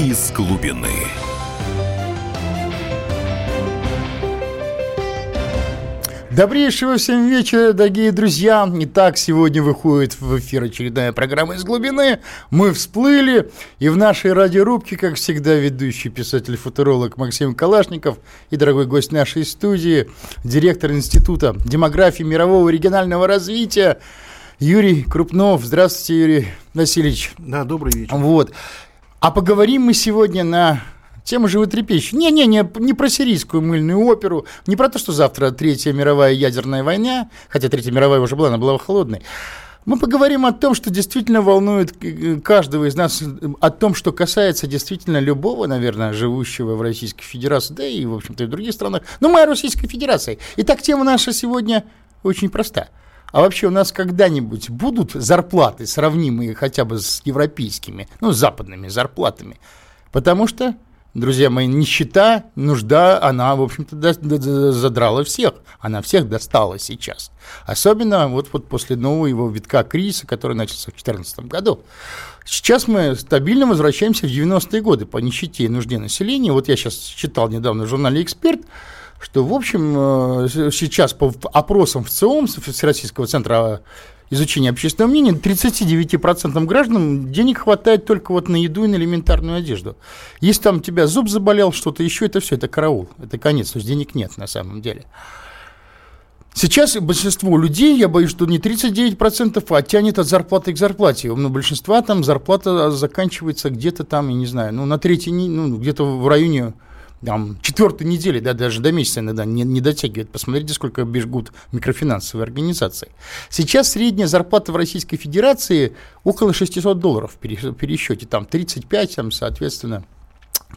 из глубины. Добрейшего всем вечера, дорогие друзья. Итак, сегодня выходит в эфир очередная программа «Из глубины». Мы всплыли, и в нашей радиорубке, как всегда, ведущий писатель-футуролог Максим Калашников и дорогой гость нашей студии, директор Института демографии мирового и регионального развития Юрий Крупнов. Здравствуйте, Юрий Васильевич. Да, добрый вечер. Вот. А поговорим мы сегодня на Тема животрепещущая. Не-не, не, не про сирийскую мыльную оперу, не про то, что завтра Третья мировая ядерная война, хотя Третья мировая уже была, она была холодной. Мы поговорим о том, что действительно волнует каждого из нас, о том, что касается действительно любого, наверное, живущего в Российской Федерации, да и, в общем-то, и в других странах. Но мы о Российской Федерации. Итак, тема наша сегодня очень проста. А вообще у нас когда-нибудь будут зарплаты, сравнимые хотя бы с европейскими, ну, западными зарплатами? Потому что Друзья мои, нищета, нужда, она, в общем-то, задрала всех. Она всех достала сейчас. Особенно вот, вот после нового его витка кризиса, который начался в 2014 году. Сейчас мы стабильно возвращаемся в 90-е годы по нищете и нужде населения. Вот я сейчас читал недавно в журнале «Эксперт», что, в общем, э, сейчас по опросам в ЦИОМ, Всероссийского центра изучения общественного мнения, 39% граждан денег хватает только вот на еду и на элементарную одежду. Если там у тебя зуб заболел, что-то еще, это все, это караул, это конец, то есть денег нет на самом деле. Сейчас большинство людей, я боюсь, что не 39%, а тянет от зарплаты к зарплате. У большинства там зарплата заканчивается где-то там, я не знаю, ну, на третьей, ну, где-то в районе там, четвертой недели, да, даже до месяца иногда не, не дотягивает. Посмотрите, сколько бежгут микрофинансовые организации. Сейчас средняя зарплата в Российской Федерации около 600 долларов в пересчете. Там 35, там, соответственно,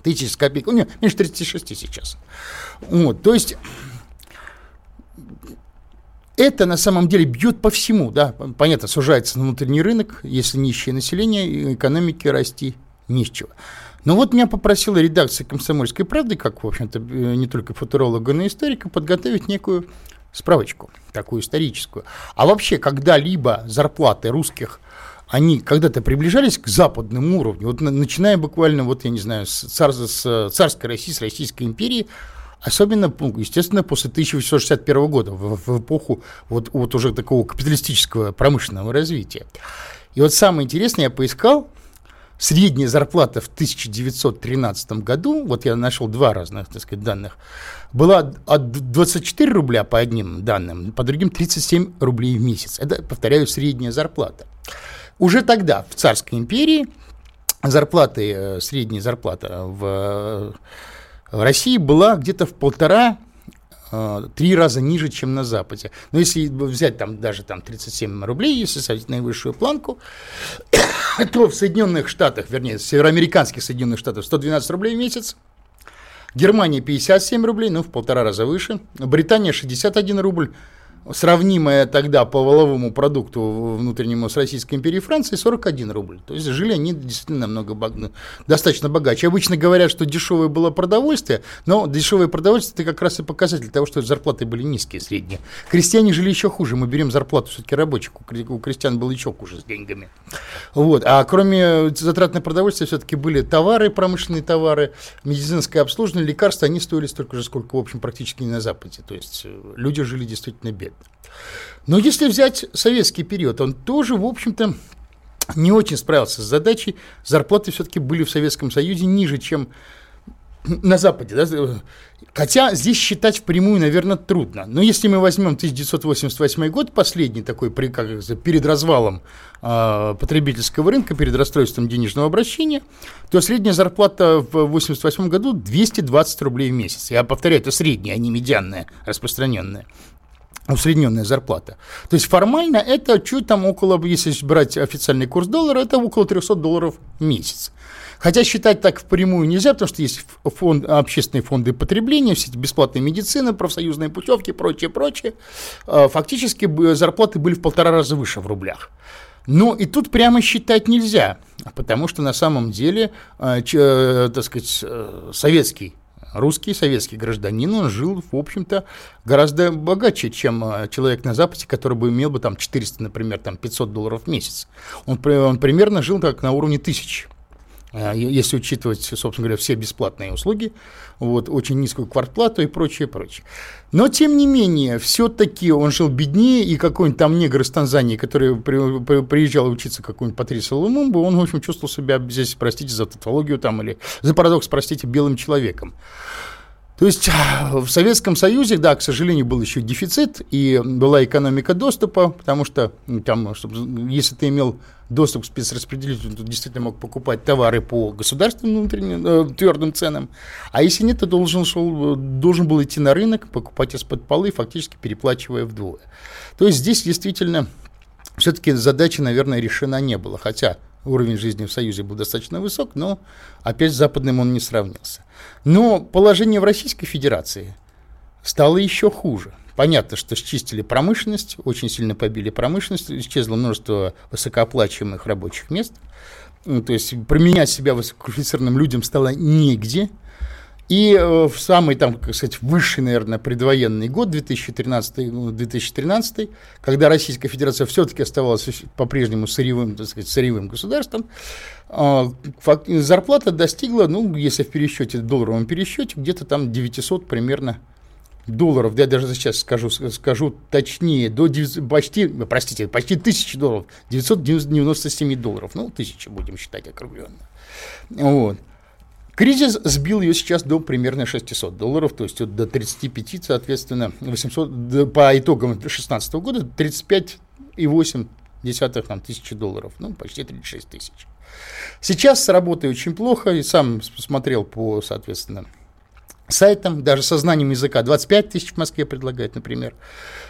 тысяч с копейкой. Ну, меньше 36 сейчас. Вот, то есть это на самом деле бьет по всему, да, понятно, сужается внутренний рынок, если нищее население, экономики расти не с чего. Но вот меня попросила редакция «Комсомольской правды», как, в общем-то, э, не только футуролога, но и историка, подготовить некую справочку, такую историческую. А вообще, когда-либо зарплаты русских они когда-то приближались к западному уровню, вот начиная буквально, вот я не знаю, с, цар, с царской России, с Российской империи, особенно, ну, естественно, после 1861 года, в, в эпоху вот, вот уже такого капиталистического промышленного развития. И вот самое интересное, я поискал, средняя зарплата в 1913 году, вот я нашел два разных, так сказать, данных, была от 24 рубля по одним данным, по другим 37 рублей в месяц. Это, повторяю, средняя зарплата. Уже тогда в Царской империи зарплаты, э, средняя зарплата в, в России была где-то в полтора Э, три раза ниже, чем на Западе. Но если взять там даже там 37 рублей, если ставить наивысшую планку, то в Соединенных Штатах, вернее, в североамериканских Соединенных Штатах 112 рублей в месяц, Германия 57 рублей, ну, в полтора раза выше, Британия 61 рубль, сравнимая тогда по воловому продукту внутреннему с Российской империей Франции 41 рубль. То есть жили они действительно намного, ну, достаточно богаче. Обычно говорят, что дешевое было продовольствие, но дешевое продовольствие это как раз и показатель того, что зарплаты были низкие, средние. Крестьяне жили еще хуже. Мы берем зарплату все-таки рабочих. У крестьян было еще хуже с деньгами. Вот. А кроме затрат на продовольствие все-таки были товары, промышленные товары, медицинское обслуживание, лекарства, они стоили столько же, сколько, в общем, практически не на Западе. То есть э, люди жили действительно бедно. Но если взять советский период, он тоже, в общем-то, не очень справился с задачей. Зарплаты все-таки были в Советском Союзе ниже, чем на Западе. Да? Хотя здесь считать впрямую, наверное, трудно. Но если мы возьмем 1988 год, последний такой, как, перед развалом э, потребительского рынка, перед расстройством денежного обращения, то средняя зарплата в 1988 году 220 рублей в месяц. Я повторяю, это средняя, а не медианная, распространенная усредненная зарплата. То есть формально это чуть там около, если брать официальный курс доллара, это около 300 долларов в месяц. Хотя считать так впрямую нельзя, потому что есть фонд, общественные фонды потребления, все эти бесплатные медицины, профсоюзные путевки, прочее, прочее. А, фактически зарплаты были в полтора раза выше в рублях. Но и тут прямо считать нельзя, потому что на самом деле, а, э, так сказать, э, советский русский советский гражданин, он жил, в общем-то, гораздо богаче, чем а, человек на Западе, который бы имел бы там 400, например, там 500 долларов в месяц. Он, он примерно жил так на уровне тысяч. А, если учитывать, собственно говоря, все бесплатные услуги, вот, очень низкую квартплату и прочее, прочее. Но, тем не менее, все-таки он жил беднее, и какой-нибудь там негр из Танзании, который при, при, приезжал учиться какую-нибудь Патрису Лумумбу, он, в общем, чувствовал себя здесь, простите за тавтологию там, или за парадокс, простите, белым человеком. То есть в Советском Союзе, да, к сожалению, был еще дефицит, и была экономика доступа, потому что там, чтобы, если ты имел доступ к спецраспределителю, то действительно мог покупать товары по государственным внутренним э, твердым ценам, а если нет, то должен, шел, должен был идти на рынок, покупать из-под полы, фактически переплачивая вдвое. То есть здесь действительно все-таки задача, наверное, решена не была, хотя уровень жизни в Союзе был достаточно высок, но опять с западным он не сравнился. Но положение в Российской Федерации стало еще хуже. Понятно, что счистили промышленность, очень сильно побили промышленность, исчезло множество высокооплачиваемых рабочих мест. Ну, то есть применять себя высококвалифицированным людям стало негде – и э, в самый, там, как сказать, высший, наверное, предвоенный год, 2013-2013, ну, когда Российская Федерация все-таки оставалась по-прежнему сырьевым, так сказать, сырьевым государством, а, зарплата достигла, ну, если в пересчете, в долларовом пересчете, где-то там 900 примерно долларов, я даже сейчас скажу, скажу точнее, до 9, почти, простите, почти 1000 долларов, 997 долларов, ну, тысячи будем считать округленно. Вот. Кризис сбил ее сейчас до примерно 600 долларов, то есть вот до 35, соответственно, 800, по итогам 2016 года 35,8 десятых там, тысячи долларов, ну, почти 36 тысяч. Сейчас с работой очень плохо, и сам смотрел по, соответственно, сайтам, даже со знанием языка 25 тысяч в Москве предлагают, например.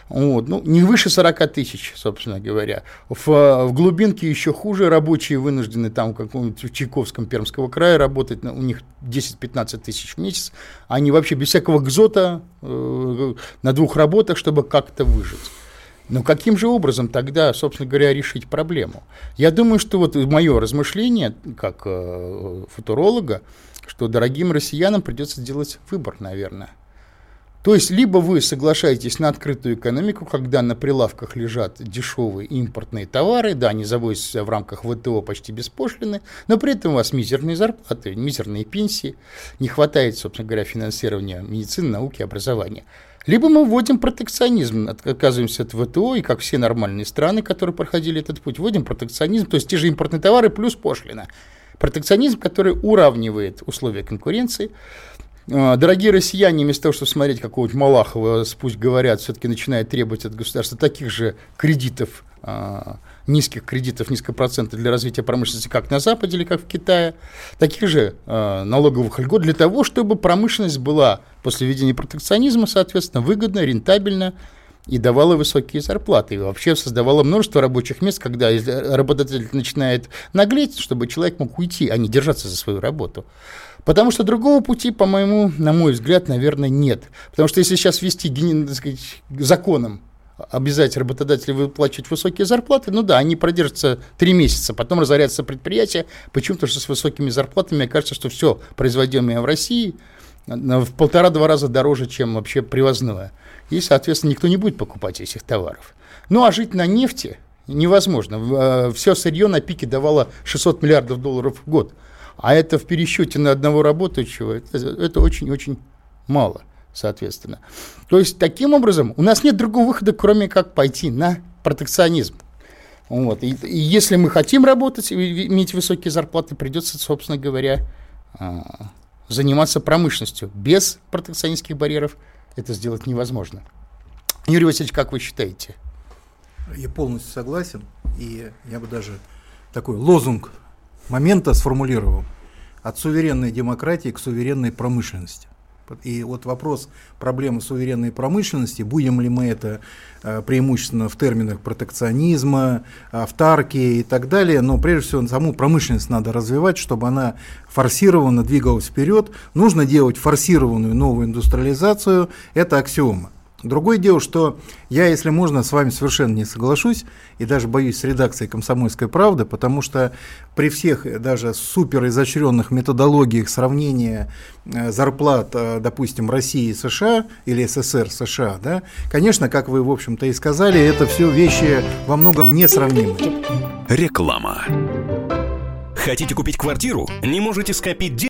Вот, ну, не выше 40 тысяч, собственно говоря. В, в глубинке еще хуже, рабочие вынуждены там в каком-нибудь в Чайковском Пермского края работать, у них 10-15 тысяч в месяц, они вообще без всякого гзота э, на двух работах, чтобы как-то выжить. Но каким же образом тогда, собственно говоря, решить проблему? Я думаю, что вот мое размышление, как э, футуролога, что дорогим россиянам придется сделать выбор, наверное. То есть, либо вы соглашаетесь на открытую экономику, когда на прилавках лежат дешевые импортные товары, да, они завозятся в рамках ВТО почти беспошлины, но при этом у вас мизерные зарплаты, мизерные пенсии, не хватает, собственно говоря, финансирования медицины, науки, образования. Либо мы вводим протекционизм, отказываемся от ВТО, и как все нормальные страны, которые проходили этот путь, вводим протекционизм, то есть те же импортные товары плюс пошлина. Протекционизм, который уравнивает условия конкуренции. А, дорогие россияне, вместо того, чтобы смотреть какого-нибудь Малахова, пусть говорят, все-таки начинают требовать от государства таких же кредитов, а, низких кредитов, низкопроцентных для развития промышленности, как на Западе или как в Китае, таких же а, налоговых льгот для того, чтобы промышленность была после введения протекционизма, соответственно, выгодна, рентабельна, и давала высокие зарплаты. И вообще создавала множество рабочих мест, когда работодатель начинает наглеть, чтобы человек мог уйти, а не держаться за свою работу. Потому что другого пути, по-моему, на мой взгляд, наверное, нет. Потому что если сейчас ввести законом обязать работодателей выплачивать высокие зарплаты, ну да, они продержатся три месяца, потом разорятся предприятия. Почему-то что с высокими зарплатами, мне кажется, что все производимое в России в полтора-два раза дороже, чем вообще привозное и, соответственно, никто не будет покупать этих товаров. Ну, а жить на нефти невозможно. Э, Все сырье на пике давало 600 миллиардов долларов в год, а это в пересчете на одного работающего, это очень-очень мало, соответственно. То есть, таким образом, у нас нет другого выхода, кроме как пойти на протекционизм. Вот. И, и если мы хотим работать и иметь высокие зарплаты, придется, собственно говоря, а, заниматься промышленностью без протекционистских барьеров – это сделать невозможно. Юрий Васильевич, как вы считаете? Я полностью согласен, и я бы даже такой лозунг момента сформулировал. От суверенной демократии к суверенной промышленности. И вот вопрос проблемы суверенной промышленности, будем ли мы это э, преимущественно в терминах протекционизма, автарки и так далее, но прежде всего саму промышленность надо развивать, чтобы она форсированно двигалась вперед. Нужно делать форсированную новую индустриализацию, это аксиома. Другое дело, что я, если можно, с вами совершенно не соглашусь и даже боюсь с редакцией «Комсомольской правды», потому что при всех даже супер изощренных методологиях сравнения э, зарплат, э, допустим, России и США или СССР США, да, конечно, как вы, в общем-то, и сказали, это все вещи во многом несравнимые. Реклама. Хотите купить квартиру? Не можете скопить деньги?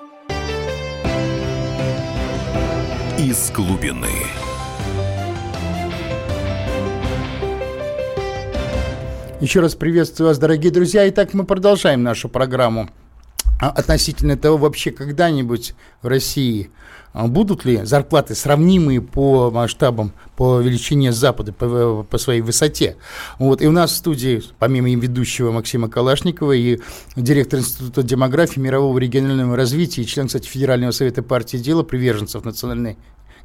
Из глубины. Еще раз приветствую вас, дорогие друзья. Итак, мы продолжаем нашу программу относительно того, вообще когда-нибудь в России а, будут ли зарплаты сравнимые по масштабам, по величине Запада, по, по своей высоте. Вот. И у нас в студии, помимо ведущего Максима Калашникова и директор Института демографии, мирового регионального развития и член, кстати, Федерального совета партии дела, приверженцев национальной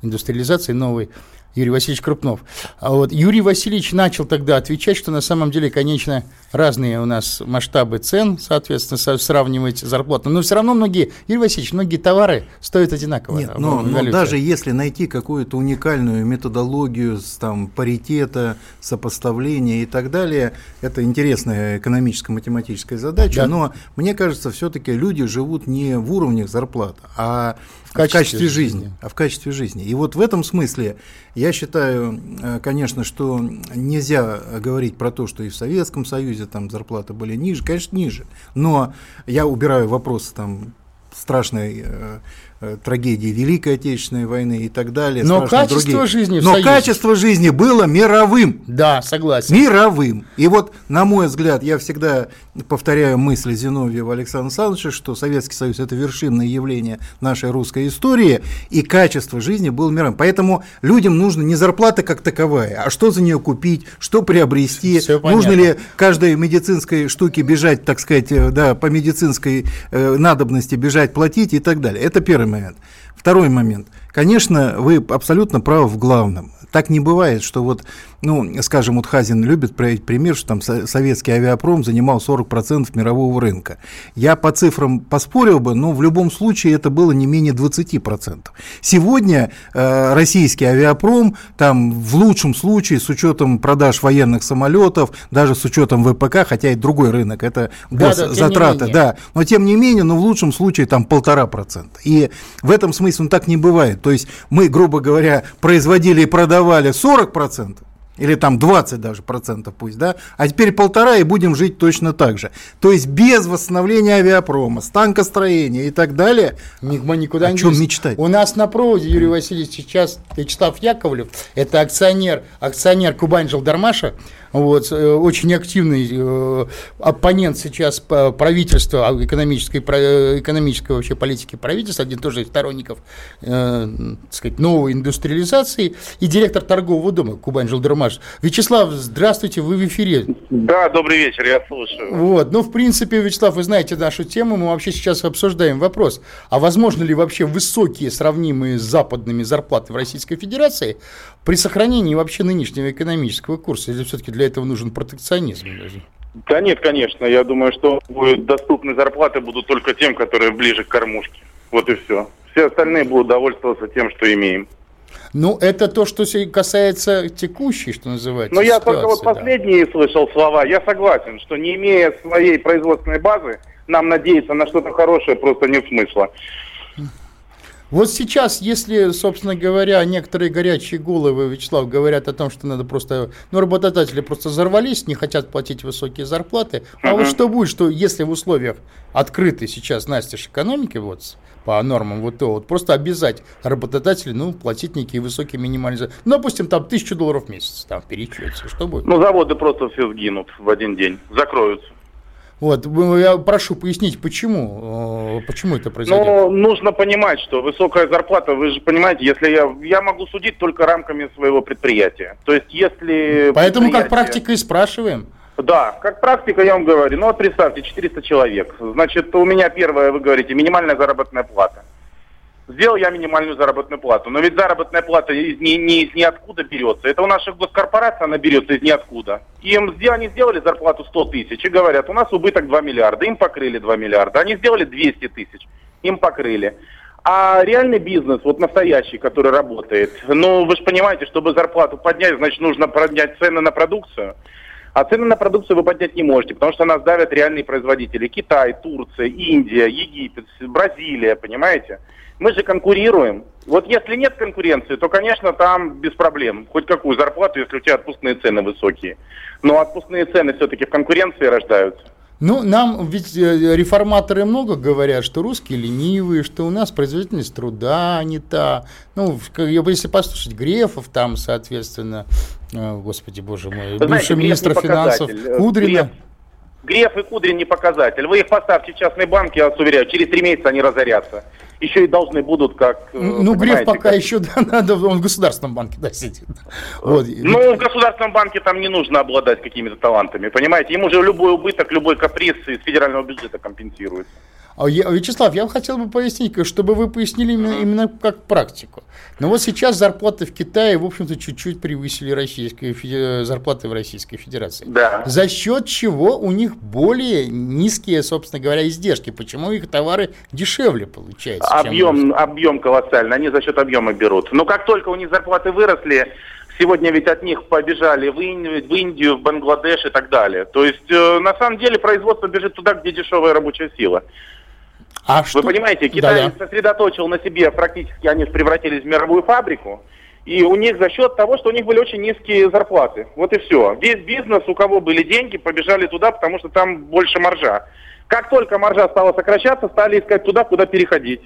индустриализации, новой Юрий Васильевич Крупнов. А вот Юрий Васильевич начал тогда отвечать, что на самом деле, конечно, разные у нас масштабы цен, соответственно, сравнивать зарплату. Но все равно многие, Юрий Васильевич, многие товары стоят одинаково. Нет, но, но даже если найти какую-то уникальную методологию там, паритета, сопоставления и так далее, это интересная экономическо-математическая задача, да. но мне кажется, все-таки люди живут не в уровнях зарплат, а качестве, в качестве жизни, жизни, а в качестве жизни. И вот в этом смысле я считаю, э, конечно, что нельзя говорить про то, что и в Советском Союзе там зарплаты были ниже, конечно, ниже. Но я убираю вопросы там страшной э, Э, трагедии Великой Отечественной войны и так далее. Но качество другие. жизни Но качество жизни было мировым. Да, согласен. Мировым. И вот, на мой взгляд, я всегда повторяю мысли Зиновьева Александра Александровича, что Советский Союз – это вершинное явление нашей русской истории, и качество жизни было мировым. Поэтому людям нужно не зарплата как таковая, а что за нее купить, что приобрести, Все нужно ли каждой медицинской штуке бежать, так сказать, э, да, по медицинской э, надобности бежать, платить и так далее. Это первый момент. Второй момент. Конечно, вы абсолютно правы в главном. Так не бывает, что вот ну, скажем, вот Хазин любит приводить пример, что там советский авиапром занимал 40% мирового рынка. Я по цифрам поспорил бы, но в любом случае это было не менее 20%. Сегодня э, российский авиапром, там в лучшем случае, с учетом продаж военных самолетов, даже с учетом ВПК, хотя и другой рынок, это госзатраты, да, да, да, но тем не менее, но в лучшем случае там полтора процента. И в этом смысле он так не бывает. То есть мы, грубо говоря, производили и продавали 40 процентов, или там 20 даже процентов пусть, да, а теперь полтора и будем жить точно так же. То есть без восстановления авиапрома, станкостроения и так далее, мы никуда о не чем мечтать? У нас на проводе Юрий Васильевич сейчас Вячеслав Яковлев, это акционер, акционер Кубань Жилдармаша, вот, э, очень активный э, оппонент сейчас правительства, а, экономической, э, экономической вообще политики правительства, один тоже из сторонников э, так сказать, новой индустриализации, и директор торгового дома Кубань Жилдермаш. Вячеслав, здравствуйте, вы в эфире. Да, добрый вечер, я слушаю. Вот, ну, в принципе, Вячеслав, вы знаете нашу тему, мы вообще сейчас обсуждаем вопрос, а возможно ли вообще высокие, сравнимые с западными зарплаты в Российской Федерации при сохранении вообще нынешнего экономического курса, или все-таки для этого нужен протекционизм даже? Да нет, конечно. Я думаю, что доступны зарплаты будут только тем, которые ближе к кормушке. Вот и все. Все остальные будут довольствоваться тем, что имеем. Ну, это то, что касается текущей, что называется. Но я только вот последние да. слышал слова. Я согласен, что не имея своей производственной базы, нам надеяться на что-то хорошее просто нет смысла. Вот сейчас, если, собственно говоря, некоторые горячие головы, Вячеслав, говорят о том, что надо просто, ну, работодатели просто взорвались, не хотят платить высокие зарплаты, а вот что будет, что если в условиях открытой сейчас настежь экономики, вот, по нормам вот то, вот просто обязать работодателей, ну, платить некие высокие минимальные зарплаты, ну, допустим, там тысячу долларов в месяц, там, в перечете, что будет? Ну, заводы просто все сгинут в один день, закроются. Вот, я прошу пояснить, почему, э, почему это произойдет. Ну, нужно понимать, что высокая зарплата, вы же понимаете, если я, я могу судить только рамками своего предприятия. То есть, если... Поэтому как практика и спрашиваем. Да, как практика я вам говорю. Ну, вот представьте, 400 человек. Значит, у меня первое, вы говорите, минимальная заработная плата. Сделал я минимальную заработную плату. Но ведь заработная плата из, ни, ни, из ниоткуда берется. Это у наших госкорпораций она берется из ниоткуда. Им они сделали зарплату 100 тысяч и говорят, у нас убыток 2 миллиарда. Им покрыли 2 миллиарда. Они сделали 200 тысяч. Им покрыли. А реальный бизнес, вот настоящий, который работает, ну, вы же понимаете, чтобы зарплату поднять, значит, нужно поднять цены на продукцию. А цены на продукцию вы поднять не можете, потому что нас давят реальные производители. Китай, Турция, Индия, Египет, Бразилия, понимаете? Мы же конкурируем. Вот если нет конкуренции, то, конечно, там без проблем. Хоть какую зарплату, если у тебя отпускные цены высокие. Но отпускные цены все-таки в конкуренции рождаются. Ну, нам ведь э, реформаторы много говорят, что русские ленивые, что у нас производительность труда не та. Ну, если послушать Грефов, там, соответственно, э, господи, боже мой, Вы бывший министр финансов Кудрина. Греф, Греф и Кудрин не показатель. Вы их поставьте в частный банк, я вас уверяю, через три месяца они разорятся еще и должны будут как... Э, ну, Греф пока как... еще, да, надо, он в государственном банке, да, сидит. Вот. Ну, в государственном банке там не нужно обладать какими-то талантами, понимаете? Ему же любой убыток, любой каприз из федерального бюджета компенсируется. А Вячеслав, я хотел бы пояснить, чтобы вы пояснили именно, именно как практику. Но вот сейчас зарплаты в Китае, в общем-то, чуть-чуть превысили российские, зарплаты в Российской Федерации. Да. За счет чего у них более низкие, собственно говоря, издержки? Почему их товары дешевле получаются? Объем, объем колоссальный, они за счет объема берут. Но как только у них зарплаты выросли, Сегодня ведь от них побежали в Индию, в, Индию, в Бангладеш и так далее. То есть, э, на самом деле, производство бежит туда, где дешевая рабочая сила. А Вы что? понимаете, Китай Да-да. сосредоточил на себе, практически они превратились в мировую фабрику, и у них за счет того, что у них были очень низкие зарплаты. Вот и все. Весь бизнес, у кого были деньги, побежали туда, потому что там больше маржа. Как только маржа стала сокращаться, стали искать туда, куда переходить.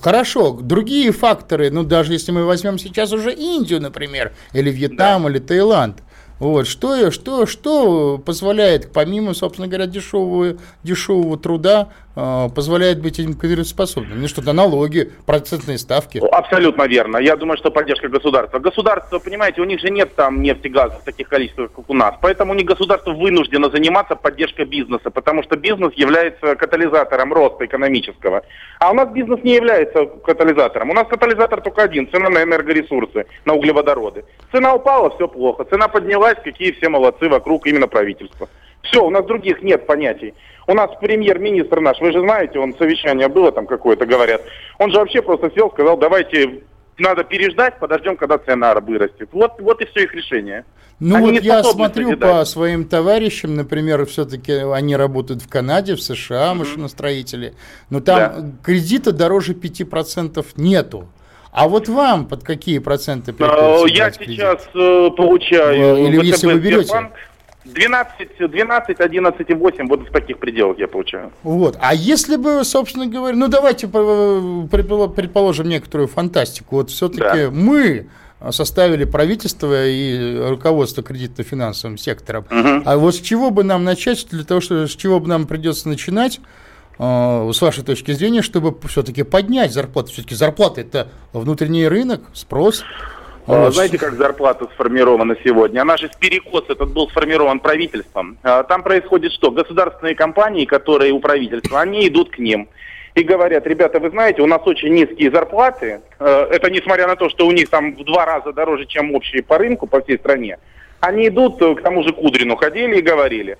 Хорошо, другие факторы, ну даже если мы возьмем сейчас уже Индию, например, или Вьетнам, да. или Таиланд, вот, что, что, что позволяет, помимо, собственно говоря, дешевого, дешевого труда, э, позволяет быть этим конкурентоспособным? Ну что-то налоги, процентные ставки. Абсолютно верно. Я думаю, что поддержка государства. Государство, понимаете, у них же нет там нефти, газа в таких количествах, как у нас. Поэтому них государство вынуждено заниматься поддержкой бизнеса, потому что бизнес является катализатором роста экономического. А у нас бизнес не является катализатором. У нас катализатор только один – цена на энергоресурсы, на углеводороды. Цена упала – все плохо. Цена поднялась – какие все молодцы вокруг именно правительства. Все, у нас других нет понятий. У нас премьер-министр наш, вы же знаете, он совещание было там какое-то, говорят. Он же вообще просто сел, сказал, давайте надо переждать, подождем, когда цена вырастет. Вот, вот и все их решение. Ну они вот я смотрю созидать. по своим товарищам, например, все-таки они работают в Канаде, в США, mm-hmm. машиностроители, но там да. кредита дороже 5% нету. А вот вам под какие проценты приходится Я сейчас э, получаю Или если вы берете? 12, 12, 11,8, вот в таких пределах я получаю. Вот. А если бы, собственно говоря, ну давайте предположим некоторую фантастику. Вот все-таки да. мы составили правительство и руководство кредитно-финансовым сектором. Угу. А вот с чего бы нам начать, для того, что, с чего бы нам придется начинать, с вашей точки зрения, чтобы все-таки поднять зарплату? Все-таки зарплата – это внутренний рынок, спрос. А, знаете, как зарплата сформирована сегодня? Она же перекос этот был сформирован правительством. А, там происходит что? Государственные компании, которые у правительства, они идут к ним и говорят, ребята, вы знаете, у нас очень низкие зарплаты. А, это несмотря на то, что у них там в два раза дороже, чем общие по рынку по всей стране. Они идут, к тому же Кудрину ходили и говорили,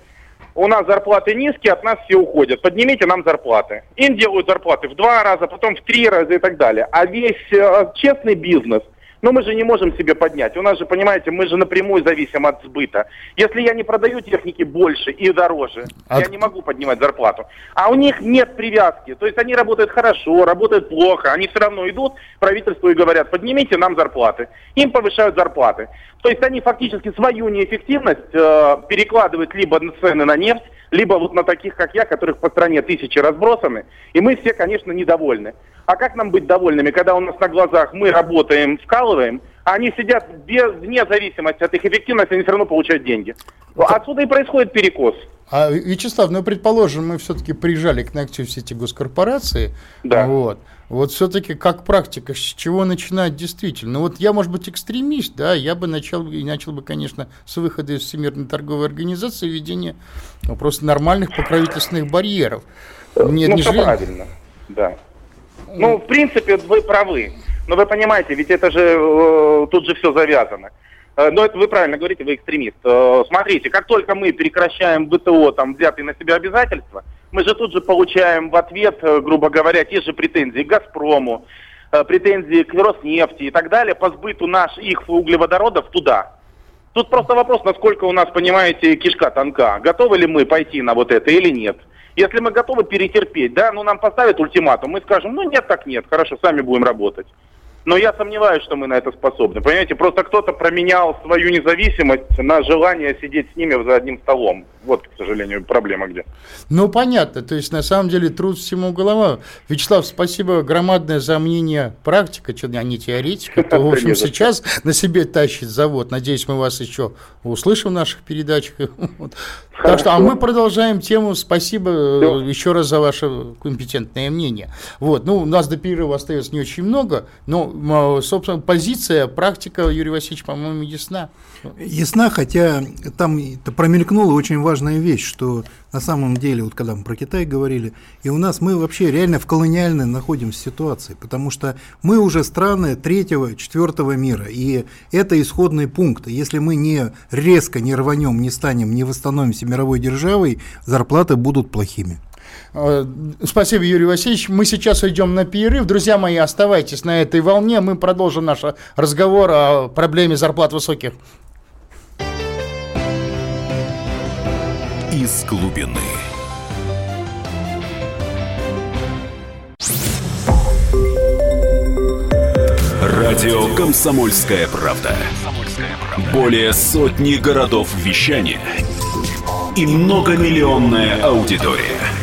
у нас зарплаты низкие, от нас все уходят, поднимите нам зарплаты. Им делают зарплаты в два раза, потом в три раза и так далее. А весь э, честный бизнес – но мы же не можем себе поднять. У нас же, понимаете, мы же напрямую зависим от сбыта. Если я не продаю техники больше и дороже, от... я не могу поднимать зарплату. А у них нет привязки. То есть они работают хорошо, работают плохо. Они все равно идут правительству и говорят, поднимите нам зарплаты. Им повышают зарплаты. То есть они фактически свою неэффективность э, перекладывают либо на цены на нефть, либо вот на таких, как я, которых по стране тысячи разбросаны. И мы все, конечно, недовольны. А как нам быть довольными, когда у нас на глазах мы работаем, вкалываем, а они сидят без, вне зависимости от их эффективности, они все равно получают деньги. Отсюда и происходит перекос. А, Вячеслав, ну, предположим, мы все-таки прижали к ногтю все эти госкорпорации. Да. Вот. Вот все-таки как практика, с чего начинать действительно? Ну вот я, может быть, экстремист, да, я бы начал, и начал бы, конечно, с выхода из Всемирной торговой организации, введения ну, просто нормальных покровительственных барьеров. Мне ну, не правильно, да. Ну, в принципе, вы правы. Но вы понимаете, ведь это же э, тут же все завязано. Э, но это вы правильно говорите, вы экстремист. Э, смотрите, как только мы прекращаем ВТО, там, взятые на себя обязательства, мы же тут же получаем в ответ, э, грубо говоря, те же претензии к «Газпрому», претензии к Роснефти и так далее по сбыту наш, их углеводородов туда. Тут просто вопрос, насколько у нас, понимаете, кишка тонка. Готовы ли мы пойти на вот это или нет? Если мы готовы перетерпеть, да, ну нам поставят ультиматум, мы скажем, ну нет, так нет, хорошо, сами будем работать. Но я сомневаюсь, что мы на это способны. Понимаете, просто кто-то променял свою независимость на желание сидеть с ними за одним столом. Вот, к сожалению, проблема где. Ну, понятно. То есть, на самом деле, труд всему голова. Вячеслав, спасибо громадное за мнение практика, а не теоретика. То, в общем, сейчас на себе тащит завод. Надеюсь, мы вас еще услышим в наших передачах. Так что, а мы продолжаем тему. Спасибо еще раз за ваше компетентное мнение. Вот, ну, у нас до перерыва остается не очень много, но, собственно, позиция, практика Юрия Васильевича, по-моему, ясна. Ясна, хотя там промелькнула очень важная вещь, что на самом деле, вот когда мы про Китай говорили, и у нас мы вообще реально в колониальной находимся ситуации, потому что мы уже страны третьего, четвертого мира, и это исходный пункт. Если мы не резко не рванем, не станем, не восстановимся мировой державой, зарплаты будут плохими. Э, спасибо, Юрий Васильевич. Мы сейчас идем на перерыв. Друзья мои, оставайтесь на этой волне. Мы продолжим наш разговор о проблеме зарплат высоких. из глубины. Радио «Комсомольская правда». Более сотни городов вещания и многомиллионная аудитория.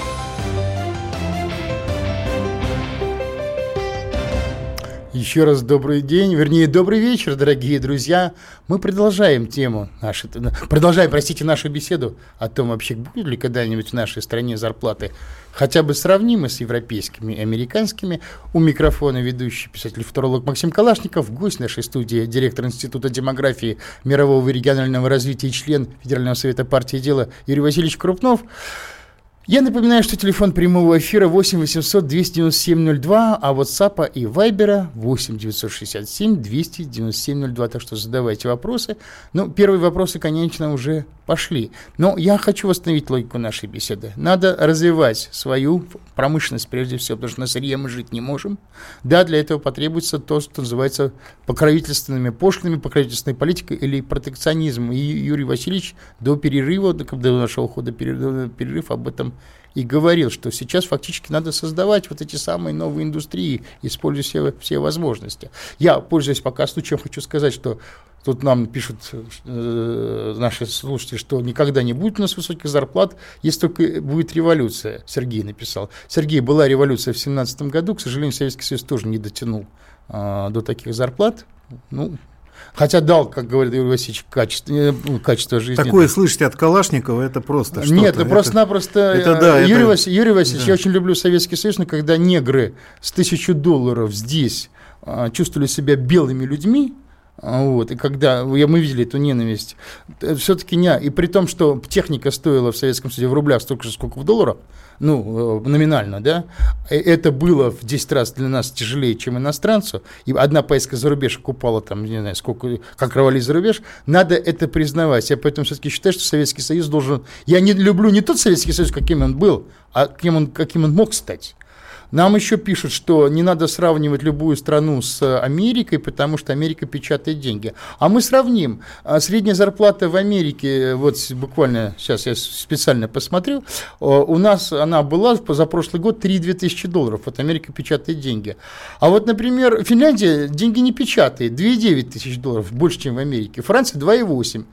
Еще раз добрый день, вернее, добрый вечер, дорогие друзья. Мы продолжаем тему, нашей, продолжаем, простите, нашу беседу о том, вообще будет ли когда-нибудь в нашей стране зарплаты хотя бы сравнимы с европейскими и американскими. У микрофона ведущий писатель-футуролог Максим Калашников, гость нашей студии, директор Института демографии, мирового и регионального развития и член Федерального совета партии дела Юрий Васильевич Крупнов. Я напоминаю, что телефон прямого эфира 8 800 297 02, а WhatsApp и Viber 8 967 297 02. Так что задавайте вопросы. Ну, первые вопросы, конечно, уже пошли. Но я хочу восстановить логику нашей беседы. Надо развивать свою промышленность прежде всего, потому что на сырье мы жить не можем. Да, для этого потребуется то, что называется покровительственными пошлинами, покровительственной политикой или протекционизм. И Юрий Васильевич до перерыва, до нашего ухода перерыв об этом и говорил, что сейчас фактически надо создавать вот эти самые новые индустрии, используя все, все возможности. Я, пользуясь пока случаем, хочу сказать, что Тут нам пишут э, наши слушатели, что никогда не будет у нас высоких зарплат, если только будет революция. Сергей написал. Сергей, была революция в 17 году, к сожалению, Советский Союз тоже не дотянул э, до таких зарплат. Ну, Хотя дал, как говорит Юрий Васильевич, качество, э, ну, качество жизни. Такое слышать от Калашникова, это просто что-то. Нет, это просто-напросто... Это, да, Юрий, это... Василь, Юрий Васильевич, да. я очень люблю Советский Союз, но когда негры с тысячу долларов здесь а, чувствовали себя белыми людьми, вот, и когда мы видели эту ненависть, э, все-таки не, и при том, что техника стоила в Советском Союзе в рублях столько же, сколько в долларах, ну, э, номинально, да, э, это было в 10 раз для нас тяжелее, чем иностранцу, и одна поездка за рубеж окупала там, не знаю, сколько, как рвались за рубеж, надо это признавать. Я поэтому все-таки считаю, что Советский Союз должен... Я не люблю не тот Советский Союз, каким он был, а каким он, каким он мог стать. Нам еще пишут, что не надо сравнивать любую страну с Америкой, потому что Америка печатает деньги. А мы сравним. А средняя зарплата в Америке, вот буквально сейчас я специально посмотрел, у нас она была за прошлый год 3-2 тысячи долларов. Вот Америка печатает деньги. А вот, например, Финляндия деньги не печатает, 2,9 тысяч долларов, больше, чем в Америке. Франция 2,8.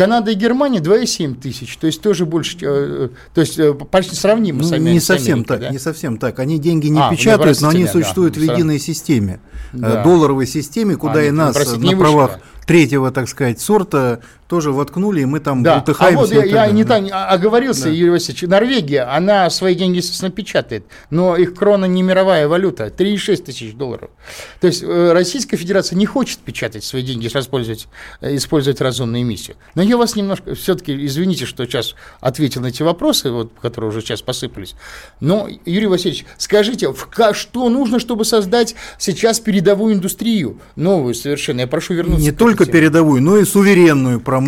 Канада и Германия 2,7 тысяч, то есть тоже больше, э, то есть э, почти сравнимо ну, с Америкой. Не совсем Америкой, так, да? не совсем так. Они деньги не а, печатают, но они существуют да, в единой системе, э, да. долларовой системе, куда а, и нас простите, на правах третьего, так сказать, сорта тоже воткнули, и мы там да. А вот я, я не так оговорился, да. Юрий Васильевич. Норвегия, она свои деньги, естественно, печатает, но их крона не мировая валюта, 3,6 тысяч долларов. То есть э, Российская Федерация не хочет печатать свои деньги, использовать, э, использовать разумную эмиссию. Но я вас немножко, все-таки, извините, что сейчас ответил на эти вопросы, вот, которые уже сейчас посыпались. Но, Юрий Васильевич, скажите, в, что нужно, чтобы создать сейчас передовую индустрию, новую совершенно? Я прошу вернуться. Не только передовую, но и суверенную промышленность,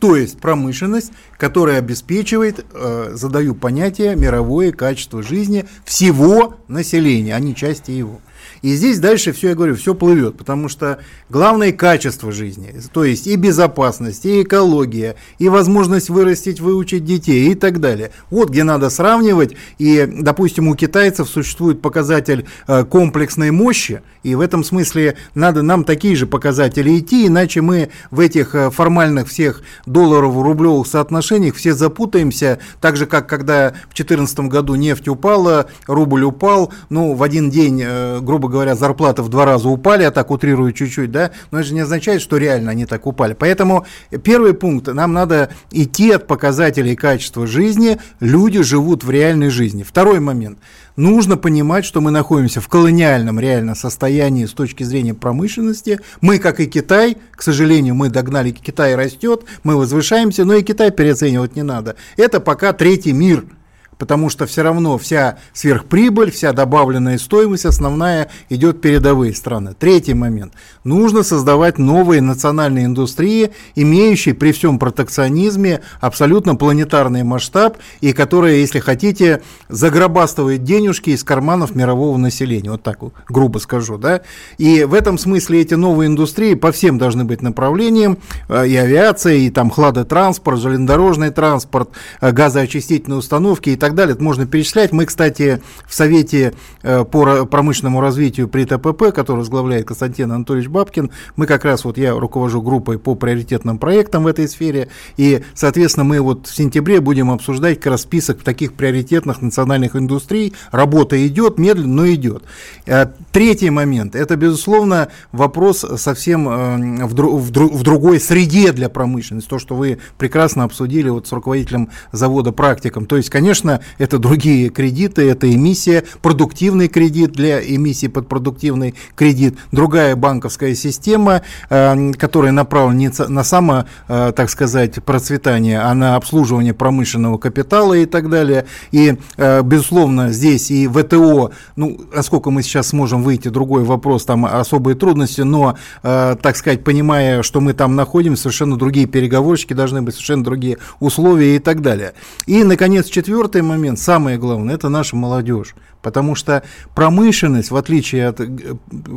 то есть промышленность, которая обеспечивает, э, задаю понятие, мировое качество жизни всего населения, а не части его. И здесь дальше все, я говорю, все плывет, потому что главное качество жизни, то есть и безопасность, и экология, и возможность вырастить, выучить детей и так далее. Вот где надо сравнивать. И, допустим, у китайцев существует показатель э, комплексной мощи, и в этом смысле надо нам такие же показатели идти, иначе мы в этих э, формальных всех долларово-рублевых соотношениях все запутаемся, так же, как когда в 2014 году нефть упала, рубль упал, ну, в один день, э, грубо грубо говоря, зарплаты в два раза упали, я так утрирую чуть-чуть, да, но это же не означает, что реально они так упали. Поэтому первый пункт, нам надо идти от показателей качества жизни, люди живут в реальной жизни. Второй момент, нужно понимать, что мы находимся в колониальном реально состоянии с точки зрения промышленности. Мы, как и Китай, к сожалению, мы догнали, Китай растет, мы возвышаемся, но и Китай переоценивать не надо. Это пока третий мир – потому что все равно вся сверхприбыль, вся добавленная стоимость основная идет передовые страны. Третий момент. Нужно создавать новые национальные индустрии, имеющие при всем протекционизме абсолютно планетарный масштаб и которые, если хотите, загробастывают денежки из карманов мирового населения. Вот так вот, грубо скажу. Да? И в этом смысле эти новые индустрии по всем должны быть направлениям. Э, и авиация, и там хладотранспорт, железнодорожный транспорт, э, газоочистительные установки и так так далее. Это можно перечислять. Мы, кстати, в Совете э, по промышленному развитию при ТПП, который возглавляет Константин Анатольевич Бабкин, мы как раз, вот я руковожу группой по приоритетным проектам в этой сфере, и, соответственно, мы вот в сентябре будем обсуждать как раз список таких приоритетных национальных индустрий. Работа идет, медленно, но идет. Э, третий момент, это, безусловно, вопрос совсем э, в, дру, в, дру, в другой среде для промышленности, то, что вы прекрасно обсудили вот с руководителем завода практиком. То есть, конечно, это другие кредиты, это эмиссия, продуктивный кредит для эмиссии под продуктивный кредит, другая банковская система, э, которая направлена не на само, э, так сказать, процветание, а на обслуживание промышленного капитала и так далее. И, э, безусловно, здесь и ВТО, ну, насколько мы сейчас сможем выйти, другой вопрос, там особые трудности, но, так сказать, понимая, что мы там находимся, совершенно другие переговорщики должны быть, совершенно другие условия и так далее. И, наконец, четвертый момент, самое главное, это наша молодежь. Потому что промышленность, в отличие от э,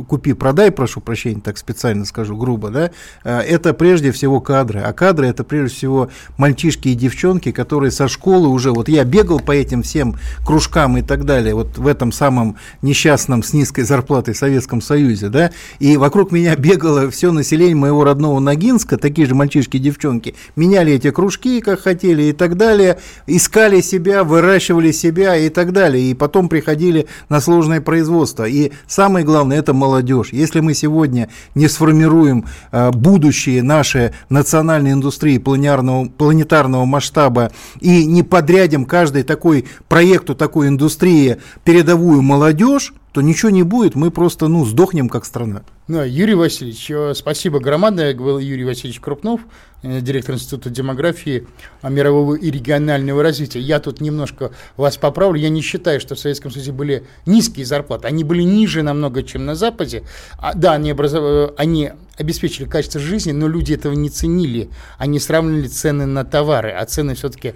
купи-продай, прошу прощения, так специально скажу грубо, да, э, это прежде всего кадры. А кадры это прежде всего мальчишки и девчонки, которые со школы уже, вот я бегал по этим всем кружкам и так далее, вот в этом самом несчастном с низкой зарплатой Советском Союзе, да, и вокруг меня бегало все население моего родного Ногинска, такие же мальчишки и девчонки, меняли эти кружки, как хотели и так далее, искали себя, выращивали себя и так далее, и потом приходили переходили на сложное производство. И самое главное, это молодежь. Если мы сегодня не сформируем э, будущее нашей национальной индустрии планетарного, планетарного масштаба и не подрядим каждой такой проекту, такой индустрии передовую молодежь, то ничего не будет, мы просто ну, сдохнем как страна. Ну, Юрий Васильевич, э, спасибо громадное. Был Юрий Васильевич Крупнов, э, директор Института демографии а, мирового и регионального развития. Я тут немножко вас поправлю. Я не считаю, что в Советском Союзе были низкие зарплаты. Они были ниже намного, чем на Западе. А, да, они, образов... Э, они обеспечили качество жизни, но люди этого не ценили. Они сравнивали цены на товары, а цены все-таки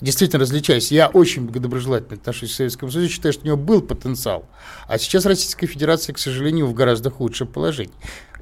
действительно различались. Я очень доброжелательно отношусь к Советскому Союзу, считаю, что у него был потенциал. А сейчас Российская Федерация, к сожалению, в гораздо худшем положении положений.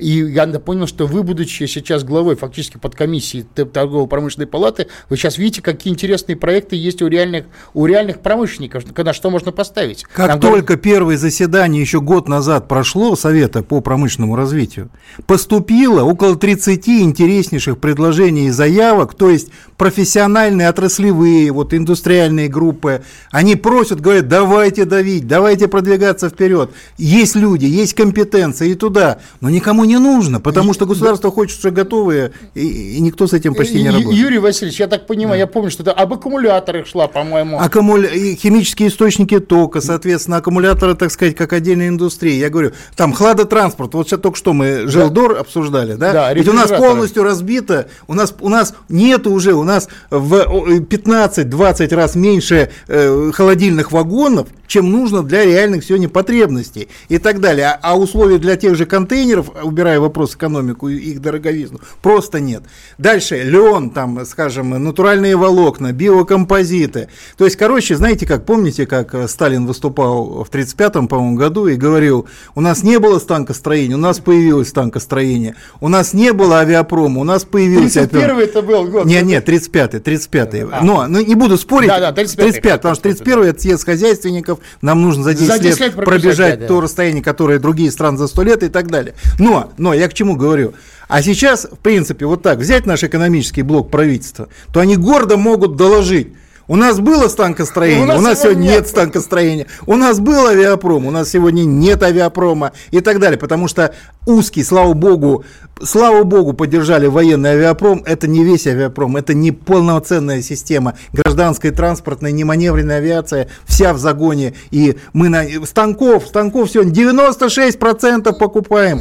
И я понял, что вы, будучи сейчас главой фактически под комиссией торгово-промышленной палаты, вы сейчас видите, какие интересные проекты есть у реальных, у реальных промышленников, когда что можно поставить. Как Там только говорят... первое заседание еще год назад прошло Совета по промышленному развитию, поступило около 30 интереснейших предложений и заявок, то есть профессиональные отраслевые, вот индустриальные группы, они просят, говорят, давайте давить, давайте продвигаться вперед. Есть люди, есть компетенция и туда, но никому не не нужно, потому что государство хочет уже готовые, и, и никто с этим почти не работает. Юрий Васильевич, я так понимаю, я помню, что это об аккумуляторах шла, по-моему. Аккумуля... Химические источники тока, соответственно, аккумуляторы, так сказать, как отдельная индустрия. Я говорю, там хладотранспорт. Вот сейчас только что мы Желдор обсуждали, да? Да, Ведь у нас полностью разбито, у нас, у нас нету уже, у нас в о, 15-20 раз меньше э, холодильных вагонов, чем нужно для реальных сегодня потребностей и так далее. А, а условий для тех же контейнеров, убирая вопрос экономику и их дороговизну, просто нет. Дальше лен, там, скажем, натуральные волокна, биокомпозиты. То есть, короче, знаете как, помните, как э, Сталин выступал в 1935 по-моему, году и говорил, у нас не было станкостроения, у нас появилось станкостроение, у нас не было авиапрома, у нас появился 31 это был год. не, не, 35-й, 35-й. А. Но, ну, не буду спорить. Да, да, 35-й, 35 потому что 31-й это съезд хозяйственников, нам нужно за 10, За 10 лет, лет пробежать, пробежать да, то да. расстояние, которое другие страны за 100 лет и так далее. Но, но, я к чему говорю? А сейчас, в принципе, вот так взять наш экономический блок правительства, то они гордо могут доложить. У нас было станкостроение, У у нас нас, его сегодня нет. нет станкостроения, у нас был авиапром, у нас сегодня нет авиапрома и так далее, потому что узкий, слава богу, слава богу, поддержали военный авиапром, это не весь авиапром, это не полноценная система, гражданская, транспортная, не маневренная авиация, вся в загоне, и мы на станков, станков сегодня 96% покупаем,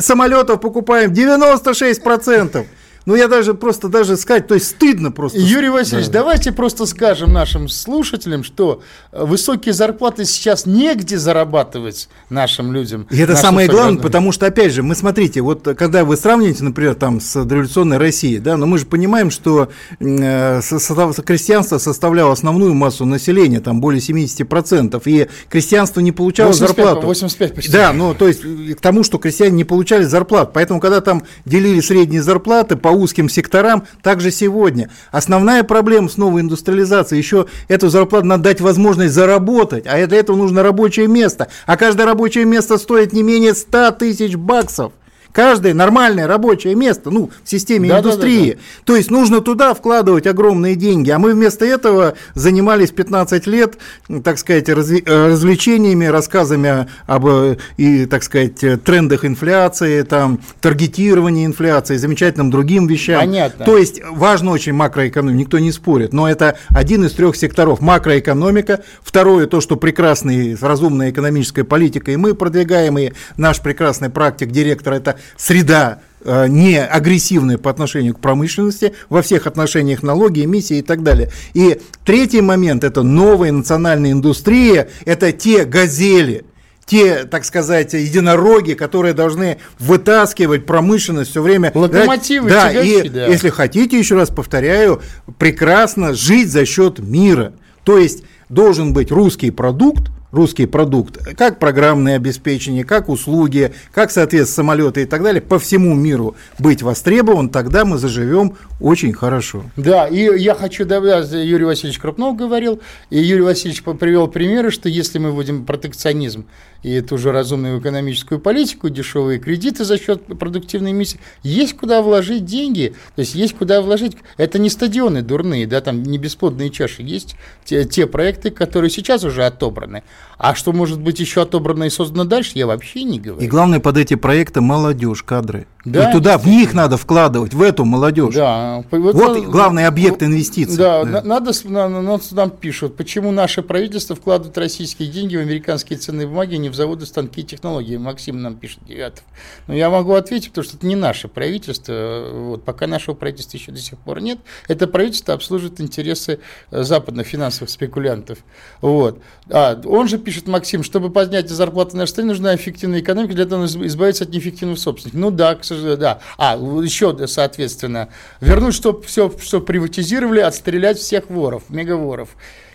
самолетов покупаем 96%. Ну, я даже просто даже сказать, то есть стыдно просто. Юрий Васильевич, Да. давайте просто скажем нашим слушателям, что э, высокие зарплаты сейчас негде зарабатывать нашим людям. И это самое главное, согражданам. потому что, опять же, мы смотрите, вот когда вы сравните, например, там с дореволюционной Россией, да, но мы же понимаем, что э, со- со- крестьянство составляло основную массу населения, там более 70%, и крестьянство не получало 85, зарплату. 85 почти. Да, ну, то есть э, к тому, что крестьяне не получали зарплат. Поэтому, когда там делили средние зарплаты по узким секторам, также сегодня. Основная проблема с новой индустриализацией, еще эту зарплату надо дать возможность заработать, а для этого нужно рабочее место. А каждое рабочее место стоит не менее 100 тысяч баксов. Каждое нормальное рабочее место, ну, в системе Да-да-да-да. индустрии. То есть нужно туда вкладывать огромные деньги. А мы вместо этого занимались 15 лет, так сказать, разви- э, развлечениями, рассказами об, э, и, так сказать, трендах инфляции, там, таргетировании инфляции, замечательным другим вещам. Понятно. То есть важно очень макроэкономика, никто не спорит, но это один из трех секторов. Макроэкономика, второе то, что прекрасная разумная экономическая политика, и мы продвигаем, и наш прекрасный практик, директор, это среда э, не агрессивная по отношению к промышленности, во всех отношениях налоги, эмиссии и так далее. И третий момент – это новая национальная индустрия, это те газели, те, так сказать, единороги, которые должны вытаскивать промышленность все время. Локомотивы, да, тягачи, и да. если хотите, еще раз повторяю, прекрасно жить за счет мира. То есть должен быть русский продукт, русский продукт, как программное обеспечение, как услуги, как, соответственно, самолеты и так далее, по всему миру быть востребован, тогда мы заживем очень хорошо. Да, и я хочу добавить, Юрий Васильевич Крупнов говорил, и Юрий Васильевич привел примеры, что если мы вводим протекционизм и ту же разумную экономическую политику, дешевые кредиты за счет продуктивной миссии, есть куда вложить деньги, то есть есть куда вложить. Это не стадионы дурные, да, там не бесплодные чаши, есть те, те проекты, которые сейчас уже отобраны. А что может быть еще отобрано и создано дальше, я вообще не говорю. И главное под эти проекты молодежь, кадры. Да, и туда, в них надо вкладывать, в эту молодежь. Да, Вот это- главный объект инвестиций. Да, Да. на- надо, с- на- на- нам, пишут, почему наше правительство вкладывает российские деньги в американские ценные бумаги, а не в заводы, станки и технологии. Максим нам пишет, Девятов. Но я могу ответить, потому что это не наше правительство. Вот, пока нашего правительства еще до сих пор нет. Это правительство обслуживает интересы э, западных финансовых спекулянтов. Вот. А, он же пишет, Максим, чтобы поднять зарплаты нашей стране, нужна эффективная экономика, для этого избавиться от неэффективных собственников. Ну да, к сожалению, да. А, еще, соответственно, вернуть, чтобы все, что приватизировали, отстрелять всех воров, мегаворов.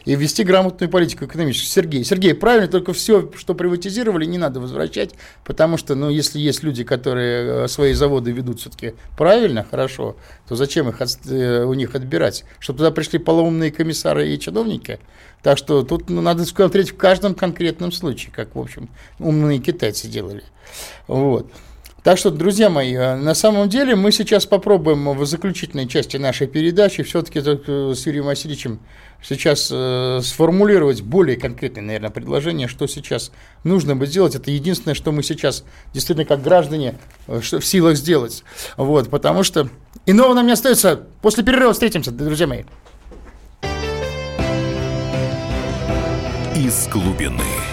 И ввести грамотную политику экономическую. Сергей, Сергей, правильно, только все, что приватизировали, не надо возвращать, потому что, ну, если есть люди, которые э, свои заводы ведут все-таки правильно, хорошо, то зачем их от- э, у них отбирать? Чтобы туда пришли полоумные комиссары и чиновники? Так что тут ну, надо смотреть в каждом конкретном случае, как, в общем, умные китайцы делали. Вот. Так что, друзья мои, э, на самом деле мы сейчас попробуем в заключительной части нашей передачи все-таки э, с Юрием Васильевичем сейчас э, сформулировать более конкретное, наверное, предложение, что сейчас нужно бы сделать. Это единственное, что мы сейчас действительно как граждане э, в силах сделать. Вот, потому что иного нам не остается. После перерыва встретимся, друзья мои. Из глубины.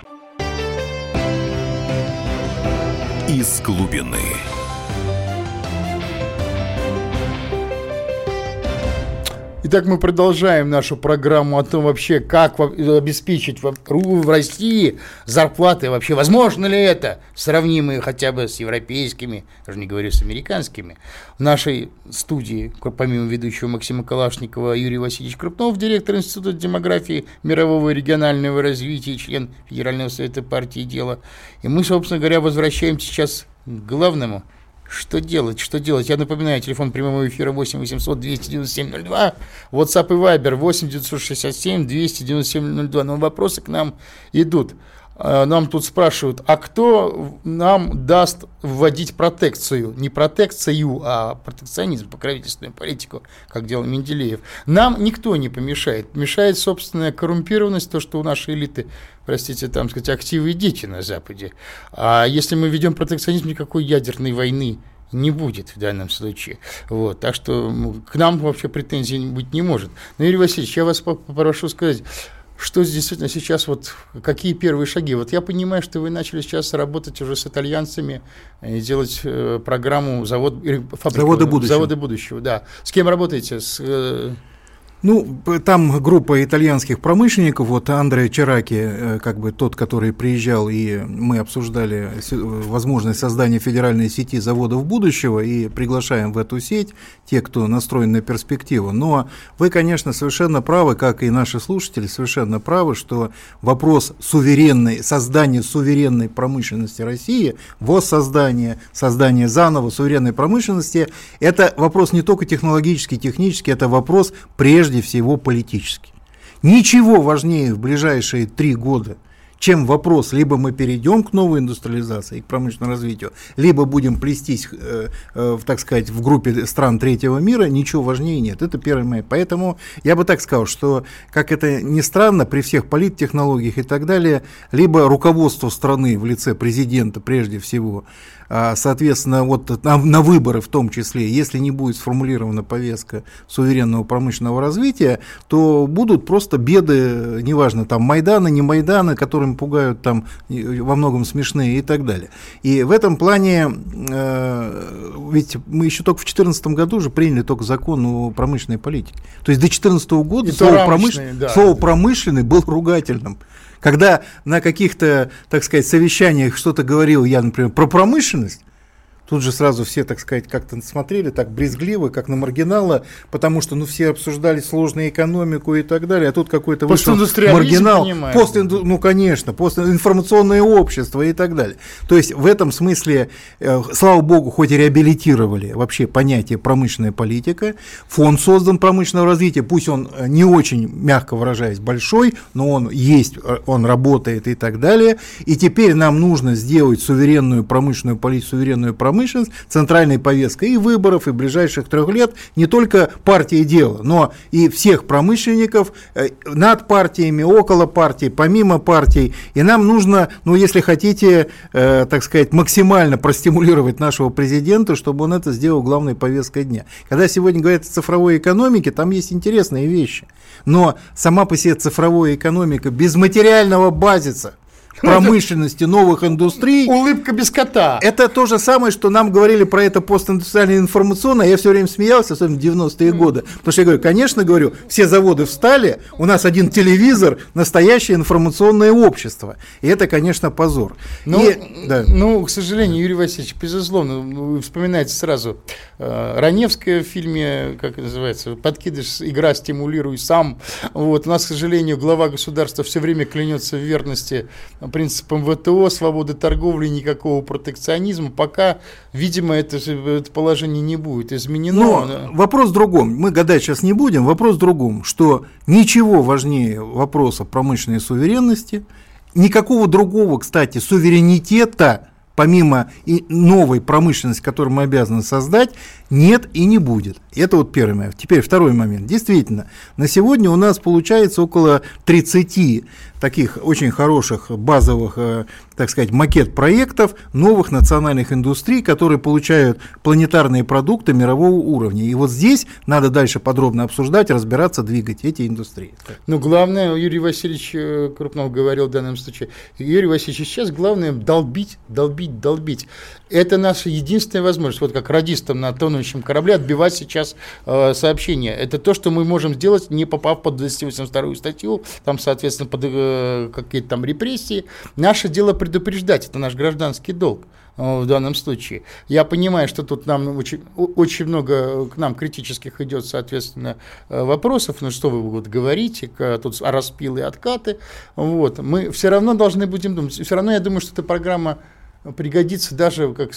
Из глубины. Итак, мы продолжаем нашу программу о том вообще, как обеспечить в России зарплаты, вообще возможно ли это, сравнимые хотя бы с европейскими, даже не говорю с американскими. В нашей студии, помимо ведущего Максима Калашникова, Юрий Васильевич Крупнов, директор Института демографии мирового и регионального развития, член Федерального совета партии «Дело». И мы, собственно говоря, возвращаемся сейчас к главному – что делать? Что делать? Я напоминаю, телефон прямого эфира 8 800 297 02, WhatsApp и Viber 8 967 297 02. Но вопросы к нам идут. А, нам тут спрашивают, а кто нам даст вводить протекцию? Не протекцию, а протекционизм, покровительственную политику, как делал Менделеев. Нам никто не помешает. Мешает собственная коррумпированность, то, что у нашей элиты, простите, там сказать, активы и дети на Западе. А если мы ведем протекционизм, никакой ядерной войны не будет в данном случае. Вот, так что к нам вообще претензий быть не может. Но, Юрий Васильевич, я вас попрошу сказать, что действительно сейчас, вот какие первые шаги? Вот я понимаю, что вы начали сейчас работать уже с итальянцами и делать э, программу завод, фабрика, заводы будущего. Заводы будущего, да. С кем работаете? С, э, ну, там группа итальянских промышленников, вот Андре Чараки, э, как бы тот, который приезжал, и мы обсуждали возможность создания федеральной сети заводов будущего, и приглашаем в эту сеть те, кто настроен на перспективу. Но вы, конечно, совершенно правы, как и наши слушатели, совершенно правы, что вопрос суверенной, создания суверенной промышленности России, воссоздания, создания заново суверенной промышленности, это вопрос не только технологический, технический, это вопрос прежде прежде всего политический. Ничего важнее в ближайшие три года – чем вопрос, либо мы перейдем к новой индустриализации и к промышленному развитию, либо будем плестись, э, э, так сказать, в группе стран третьего мира, ничего важнее нет. Это первый момент. Поэтому я бы так сказал, что, как это ни странно, при всех политтехнологиях и так далее, либо руководство страны в лице президента прежде всего, соответственно, вот на, на выборы в том числе, если не будет сформулирована повестка суверенного промышленного развития, то будут просто беды, неважно, там Майданы, не Майданы, которым которыми пугают там во многом смешные и так далее. И в этом плане, э, ведь мы еще только в 2014 году уже приняли только закон о промышленной политике. То есть до 2014 года и слово, промыш... да. слово промышленный был ругательным. Когда на каких-то, так сказать, совещаниях что-то говорил я, например, про промышленность, Тут же сразу все, так сказать, как-то смотрели так брезгливо, как на маргинала, потому что, ну, все обсуждали сложную экономику и так далее, а тут какой-то вышел маргинал. Пост, ну, конечно, постинформационное общество и так далее. То есть в этом смысле, э, слава богу, хоть и реабилитировали вообще понятие промышленная политика, фонд создан промышленного развития, пусть он э, не очень, мягко выражаясь, большой, но он есть, э, он работает и так далее. И теперь нам нужно сделать суверенную промышленную политику, суверенную промышленность, промышленность центральной повесткой и выборов, и ближайших трех лет не только партии дела, но и всех промышленников э, над партиями, около партий, помимо партий. И нам нужно, ну, если хотите, э, так сказать, максимально простимулировать нашего президента, чтобы он это сделал главной повесткой дня. Когда сегодня говорят о цифровой экономике, там есть интересные вещи. Но сама по себе цифровая экономика без материального базиса, промышленности, новых индустрий. Улыбка без кота. Это то же самое, что нам говорили про это постиндустриальное информационное. Я все время смеялся, особенно в 90-е годы. Потому что я говорю, конечно, говорю, все заводы встали, у нас один телевизор, настоящее информационное общество. И это, конечно, позор. Ну, и, да. ну к сожалению, Юрий Васильевич, безусловно, вы вспоминаете сразу э, Раневская в фильме, как называется, «Подкидыш, игра, стимулируй сам». Вот, у нас, к сожалению, глава государства все время клянется в верности принципам ВТО, свободы торговли, никакого протекционизма. Пока, видимо, это, это положение не будет изменено. Но да. вопрос в другом. Мы гадать сейчас не будем. Вопрос в другом, что ничего важнее вопроса промышленной суверенности, никакого другого, кстати, суверенитета помимо и новой промышленности, которую мы обязаны создать, нет и не будет. Это вот первый момент. Теперь второй момент. Действительно, на сегодня у нас получается около 30 таких очень хороших базовых, э, так сказать, макет проектов новых национальных индустрий, которые получают планетарные продукты мирового уровня. И вот здесь надо дальше подробно обсуждать, разбираться, двигать эти индустрии. Ну, главное, Юрий Васильевич э, Крупнов говорил в данном случае, Юрий Васильевич, сейчас главное долбить, долбить, долбить. Это наша единственная возможность, вот как радистам на тонущем корабле, отбивать сейчас э, сообщения. Это то, что мы можем сделать, не попав под 282 статью, там, соответственно, под э, какие-то там репрессии. Наше дело предупреждать, это наш гражданский долг э, в данном случае. Я понимаю, что тут нам очень, очень много к нам критических идет, соответственно, э, вопросов, ну что вы вот говорите, тут распилы и откаты, вот, мы все равно должны будем думать, все равно я думаю, что эта программа пригодится даже как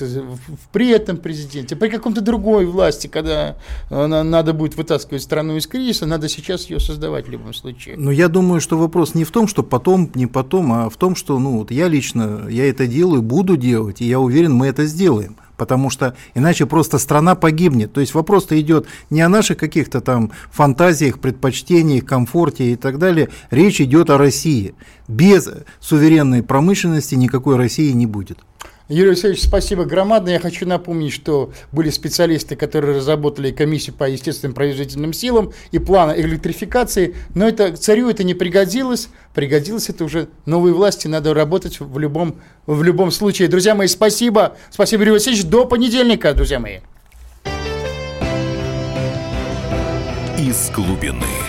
при этом президенте, при каком-то другой власти, когда надо будет вытаскивать страну из кризиса, надо сейчас ее создавать в любом случае. Но я думаю, что вопрос не в том, что потом, не потом, а в том, что ну, вот я лично, я это делаю, буду делать, и я уверен, мы это сделаем потому что иначе просто страна погибнет. То есть вопрос-то идет не о наших каких-то там фантазиях, предпочтениях, комфорте и так далее. Речь идет о России. Без суверенной промышленности никакой России не будет. Юрий Алексеевич, спасибо громадное. Я хочу напомнить, что были специалисты, которые разработали комиссию по естественным производительным силам и плана электрификации, но это царю это не пригодилось. Пригодилось это уже новой власти, надо работать в любом, в любом случае. Друзья мои, спасибо. Спасибо, Юрий Алексеевич. До понедельника, друзья мои. Из глубины.